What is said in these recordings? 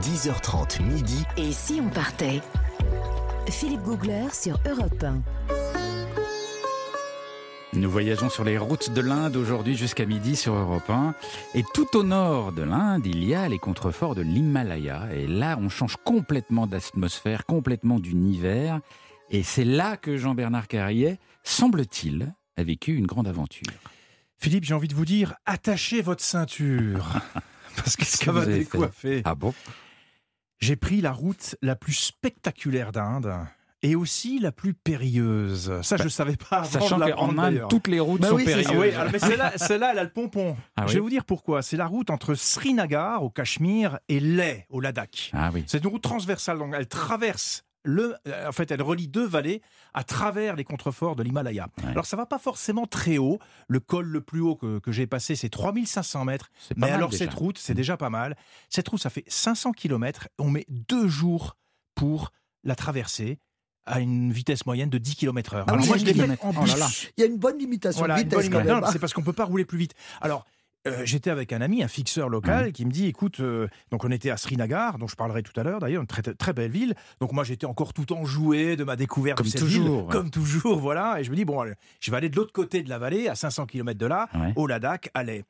10h30 midi. Et si on partait? Philippe Googler sur Europe 1. Nous voyageons sur les routes de l'Inde aujourd'hui jusqu'à midi sur Europe 1. Et tout au nord de l'Inde, il y a les contreforts de l'Himalaya. Et là, on change complètement d'atmosphère, complètement d'univers. Et c'est là que Jean-Bernard Carrier, semble-t-il, a vécu une grande aventure. Philippe, j'ai envie de vous dire, attachez votre ceinture. Parce que ça va décoiffer. Ah bon? J'ai pris la route la plus spectaculaire d'Inde et aussi la plus périlleuse. Ça, je ne savais pas. Avant Sachant qu'en Inde, toutes les routes Bah sont oui, périlleuses. Oui, alors, mais celle-là, elle a le pompon. Ah je oui vais vous dire pourquoi. C'est la route entre Srinagar, au Cachemire, et Leh, au Ladakh. Ah oui. C'est une route transversale, donc elle traverse le, euh, en fait, elle relie deux vallées à travers les contreforts de l'Himalaya. Ouais. Alors ça va pas forcément très haut. Le col le plus haut que, que j'ai passé, c'est 3500 mètres. Mais alors déjà. cette route, c'est Mm. déjà pas mal. Cette route, ça fait 500 km. On met deux jours pour la traverser à une vitesse moyenne de 10 km heure. Ah Alors oui, moi, je l'ai fait en Oh là là. bus. Il y a une bonne limitation Voilà, de une vitesse c'est parce qu'on peut pas rouler plus vite. Alors, euh, j'étais avec un ami, un fixeur local, Ouais. qui me dit, écoute, euh, donc on était à Srinagar, dont je parlerai tout à l'heure d'ailleurs, une très, très belle ville. Donc moi j'étais encore tout enjoué de ma découverte Comme de cette toujours, ville, ouais. comme toujours, voilà. Et je me dis bon, allez, je vais aller de l'autre côté de la vallée, à 500 km de là, Ouais. au Ladakh, à Leh.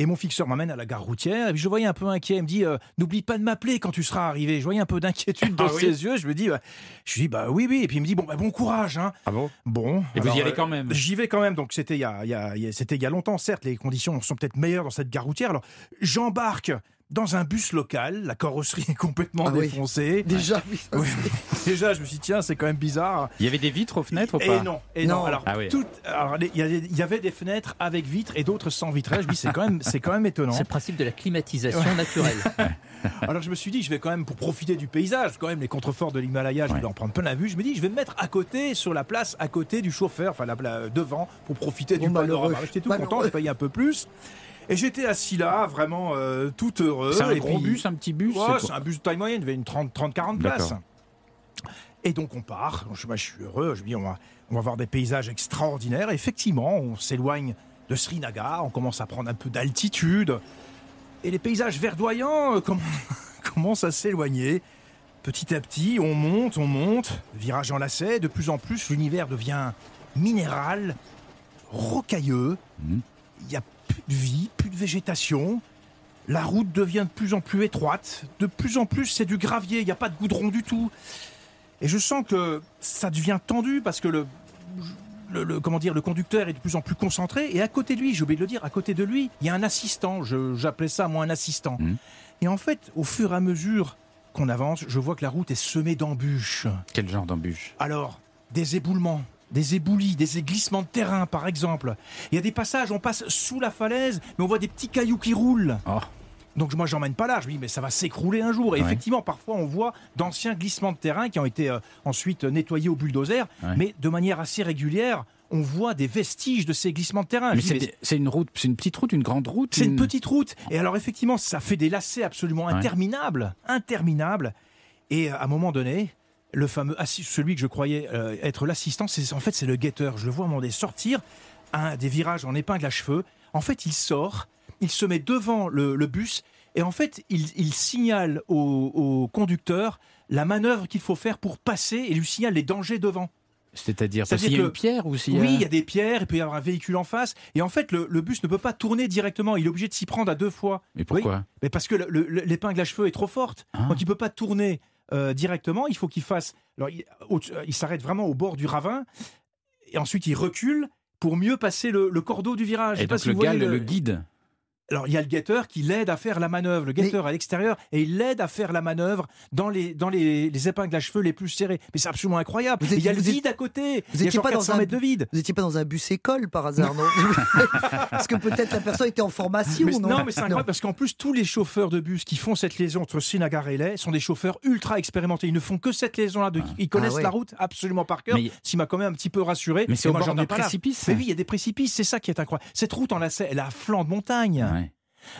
Et mon fixeur m'amène à la gare routière, et puis je voyais un peu inquiet. Il me dit, euh, n'oublie pas de m'appeler quand tu seras arrivé. Je voyais un peu d'inquiétude dans Ah oui ses yeux. Je me dis, bah, je dis, bah oui, oui. Et puis il me dit, bon, bah, bon courage. Hein. Ah bon? Bon. Et vous y allez quand même? J'y vais quand même. Donc c'était il y a, y a- y a- c'était il y a longtemps. Certes, les conditions sont peut-être meilleures dans cette gare routière. Alors j'embarque dans un bus local. La carrosserie est complètement Ah oui. défoncée. Déjà, oui, Déjà, je me suis dit tiens, c'est quand même bizarre. Il y avait des vitres aux fenêtres ou Et pas non, et non. Non. Alors, Ah oui. alors, il y, avait- il y avait des fenêtres avec vitres et d'autres sans vitrage. Je me dis c'est quand même, c'est quand même étonnant. C'est le principe de la climatisation naturelle. Alors je me suis dit, je vais quand même pour profiter du paysage, quand même les contreforts de l'Himalaya, je Ouais. vais en prendre plein la vue. Je me dis, je vais me mettre à côté, sur la place, à côté du chauffeur, enfin la, la- devant, pour profiter Bon, du malheureux. panorama. J'étais tout Malheureux. content, j'ai payé un peu plus. Et j'étais assis là, vraiment euh, tout heureux. C'est un gros puis- bus, un petit bus Ouais, c'est un bus de taille moyenne, il y avait une 30-40 D'accord. places. Et donc on part, je, bah, je suis heureux, je me dis on va, on va voir des paysages extraordinaires. Et effectivement, on s'éloigne de Srinagar, on commence à prendre un peu d'altitude. Et les paysages verdoyants euh, comm- commencent à s'éloigner. Petit à petit, on monte, on monte, virage en lacet. De plus en plus, l'univers devient minéral, rocailleux. Mhm. Il n'y a de vie, plus de végétation. La route devient de plus en plus étroite. De plus en plus, c'est du gravier. Il n'y a pas de goudron du tout. Et je sens que ça devient tendu parce que le, le, le- comment dire, le conducteur est de plus en plus concentré. Et à côté de lui, j'ai oublié de le dire, à côté de lui, il y a un assistant. J'appelais ça, moi, un assistant. Mhm. Et en fait, au fur et à mesure qu'on avance, je vois que la route est semée d'embûches. Quel genre d'embûche Alors, des éboulements, des éboulis, des glissements de terrain, par exemple. Il y a des passages, on passe sous la falaise, mais on voit des petits cailloux qui roulent. Oh. Donc moi, j'emmène pas là. Je me dis, mais ça va s'écrouler un jour. Et Ouais. effectivement, parfois, on voit d'anciens glissements de terrain qui ont été euh, ensuite nettoyés au bulldozer, Ouais. mais de manière assez régulière. On voit des vestiges de ces glissements de terrain. Mais c'est une route, c'est une petite route, une grande route c'est une petite route. Et alors, effectivement, ça fait des lacets absolument Ouais. interminables. Interminables. Et euh, à un moment donné, le fameux, celui que je croyais euh, être l'assistant, c'est en fait, c'est le guetteur. Je le vois à donné sortir un des virages en épingle à cheveux. En fait, il sort, il se met devant le, le bus. Et en fait, il, il signale au, au conducteur la manœuvre qu'il faut faire pour passer et lui signale les dangers devant. C'est-à-dire parce qu'il y a que- une pierre ou s'il y a... Oui, il y a des pierres, il peut y avoir un véhicule en face. Et en fait, le, le bus ne peut pas tourner directement. Il est obligé de s'y prendre à deux fois. Mais pourquoi? Mais parce que le- le- l'épingle à cheveux est trop forte. Ah. Donc il peut pas tourner euh, directement. Il faut qu'il fasse. Alors il, s'arrête vraiment au bord du ravin. Et ensuite il recule pour mieux passer le, le cordeau du virage. Et pas donc si le guide Alors il y a le guetteur qui l'aide à faire la manœuvre. Le guetteur à l'extérieur et il l'aide à faire la manœuvre dans les, dans les, les épingles à cheveux les plus serrées. Mais c'est absolument incroyable. Il y a le vide à côté. vous il y a étiez genre pas dans 400 un- mètres de vide. Vous n'étiez pas dans un bus école par hasard, non Parce que peut-être la personne était en formation, Mais- non non, mais c'est incroyable parce qu'en plus, tous les chauffeurs de bus qui font cette liaison entre Srinagar et Leh sont des chauffeurs ultra expérimentés. Ils ne font que cette liaison-là. de- Ils connaissent Ah ouais. la route absolument par cœur. Mais- Ce qui m'a quand même un petit peu rassuré. Mais c'est au moi, bord j'en d'un précipice. Mais oui, il y a des précipices. C'est ça qui est incroyable. Cette route en lacet, elle est à flanc de montagne.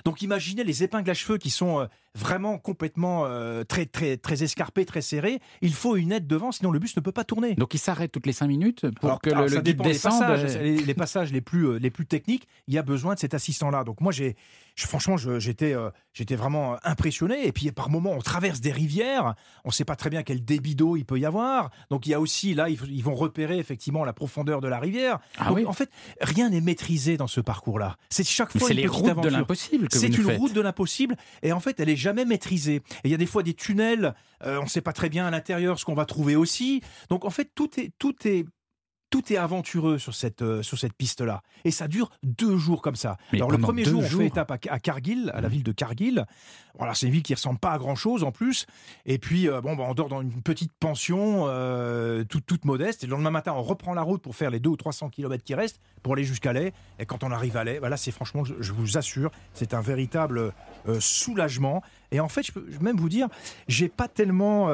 Donc imaginez les épingles à cheveux qui sont euh, vraiment complètement euh, très, très, très escarpé, très serré, il faut une aide devant, sinon le bus ne peut pas tourner. Donc il s'arrête toutes les 5 minutes pour Alors, que alors, le, ça le guide des descende. passages, les, les passages les plus, euh, les plus techniques, il y a besoin de cet assistant-là. Donc moi, j'ai, franchement, j'étais, euh, j'étais vraiment impressionné. Et puis par moments, on traverse des rivières, on ne sait pas très bien quel débit d'eau il peut y avoir. Donc il y a aussi là, ils, ils vont repérer effectivement la profondeur de la rivière. Ah Donc, oui. En fait, rien n'est maîtrisé dans ce parcours-là. C'est chaque fois une les routes de aventure. l'impossible que vous C'est une faites. route de l'impossible et en fait elle est jamais maîtrisée. Et il y a des fois des tunnels, euh, on ne sait pas très bien à l'intérieur ce qu'on va trouver aussi. Donc en fait tout est tout est tout est aventureux sur cette euh, sur cette piste là et ça dure deux jours comme ça. Mais Alors le premier jour on jours Mmh. fait étape à, à Cargill, à la ville de Cargill. Voilà c'est une ville qui ressemble pas à grand chose en plus. Et puis euh, bon bah, on dort dans une petite pension euh, toute toute modeste et le lendemain matin on reprend la route pour faire les 2 ou 300 km qui restent pour aller jusqu'à Lay. Et quand on arrive à Lay, voilà c'est franchement je, je vous assure c'est un véritable soulagement. Et en fait, je peux même vous dire, j'ai pas tellement,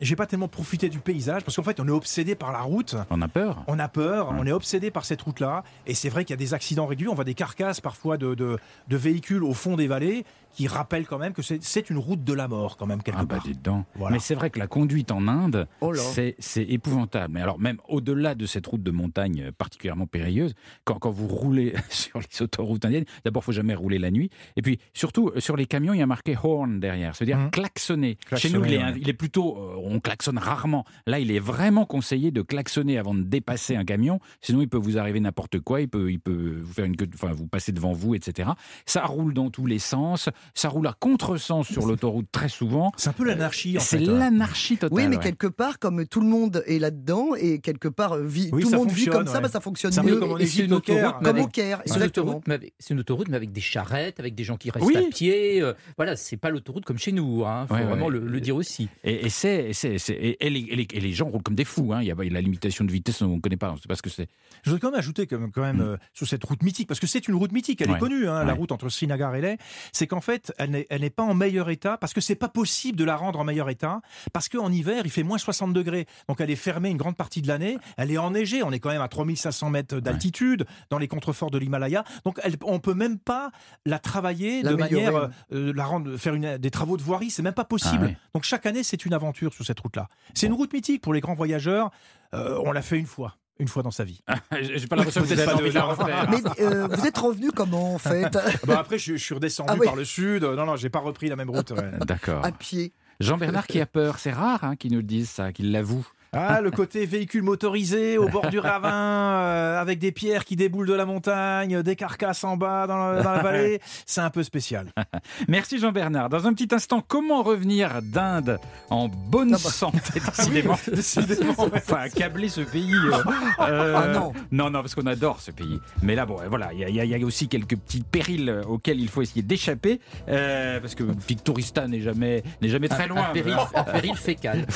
j'ai pas tellement profité du paysage parce qu'en fait, on est obsédé par la route. On a peur. On a peur, Ouais. on est obsédé par cette route-là, et c'est vrai qu'il y a des accidents réguliers. On voit des carcasses parfois de, de, de véhicules au fond des vallées qui rappellent quand même que c'est une route de la mort quand même quelque Ah bah part. Voilà. Mais c'est vrai que la conduite en Inde, Oh c'est épouvantable. Mais alors même au-delà de cette route de montagne euh, particulièrement périlleuse, quand, quand vous roulez sur les autoroutes indiennes, d'abord faut jamais rouler la nuit. Et puis surtout euh, sur les camions, il y a marqué horn derrière, c'est-à-dire Mhm. klaxonner. Chez nous, il est, il plutôt, euh, on klaxonne rarement. Là, il est vraiment conseillé de klaxonner avant de dépasser un camion, sinon il peut vous arriver n'importe quoi. Il peut, il peut vous faire une, queue enfin vous passer devant vous, etc. Ça roule dans tous les sens. Ça roule à contresens sur l'autoroute très souvent. C'est un peu l'anarchie en C'est fait. hein. l'anarchie totale. Oui, mais ouais. quelque part, comme tout le monde est là-dedans et quelque part euh, vit, Oui, tout le monde vit comme ça, bah, ça fonctionne mieux. comme c'est une autoroute, mais Comme avec- au Caire, C'est une, autoroute, mais avec, c'est une autoroute, mais avec des charrettes, avec des gens qui restent Oui. à pied. euh, voilà, c'est pas l'autoroute comme chez nous. Il faut Ouais, vraiment ouais. le, le dire aussi. Et, et c'est, et c'est- c'est- et, et les, et les- et les gens roulent comme des fous. Hein. Il y a la limitation de vitesse, on ne connaît pas, on ne sait pas ce que c'est. Je voudrais quand même ajouter quand même, quand même Mm. euh, sur cette route mythique, parce que c'est une route mythique, elle Ouais. est connue, hein, la route entre Srinagar et Leh, c'est qu'en fait, elle n'est, elle n'est pas en meilleur état, parce que c'est pas possible de la rendre en meilleur état, parce qu'en hiver, il fait moins 60 degrés, donc elle est fermée une grande partie de l'année, elle est enneigée, on est quand même à 3500 mètres d'altitude, dans les contreforts de l'Himalaya, donc elle, on peut même pas la travailler de manière, euh, la rendre, faire une, des travaux de voirie, c'est même pas possible. Ah. Donc chaque année, c'est une aventure sur cette route-là. C'est une route mythique pour les grands voyageurs, Euh, on l'a fait une fois, une fois dans sa vie. J'ai pas l'impression que vous Peut-être avez pas envie de de- la refaire. Mais euh, vous êtes revenu comment en fait? Bah après, je, je suis redescendu Ah oui. par le sud. Non, non, j'ai pas repris la même route. D'accord. À pied. Jean-Bernard qui a peur, c'est rare hein, qu'il nous le dise ça, qu'il l'avoue. Ah, le côté véhicule motorisé au bord du ravin, euh, avec des pierres qui déboulent de la montagne, des carcasses en bas dans la, dans la vallée, c'est un peu spécial. Merci Jean-Bernard. Dans un petit instant, comment revenir d'Inde en bonne Ah bah. santé Décidément, décidément, on va pas accabler ce pays. euh, euh, Ah non. Non, non, parce qu'on adore ce pays. Mais là, bon, voilà, il y, a- il y a- il y a aussi quelques petits périls euh, auxquels il faut essayer d'échapper, euh, parce que Victorista n'est jamais, n'est jamais très Un- loin. Un péril, un péril fécal.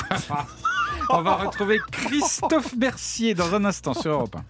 On va retrouver Christophe Mercier dans un instant sur Europe 1.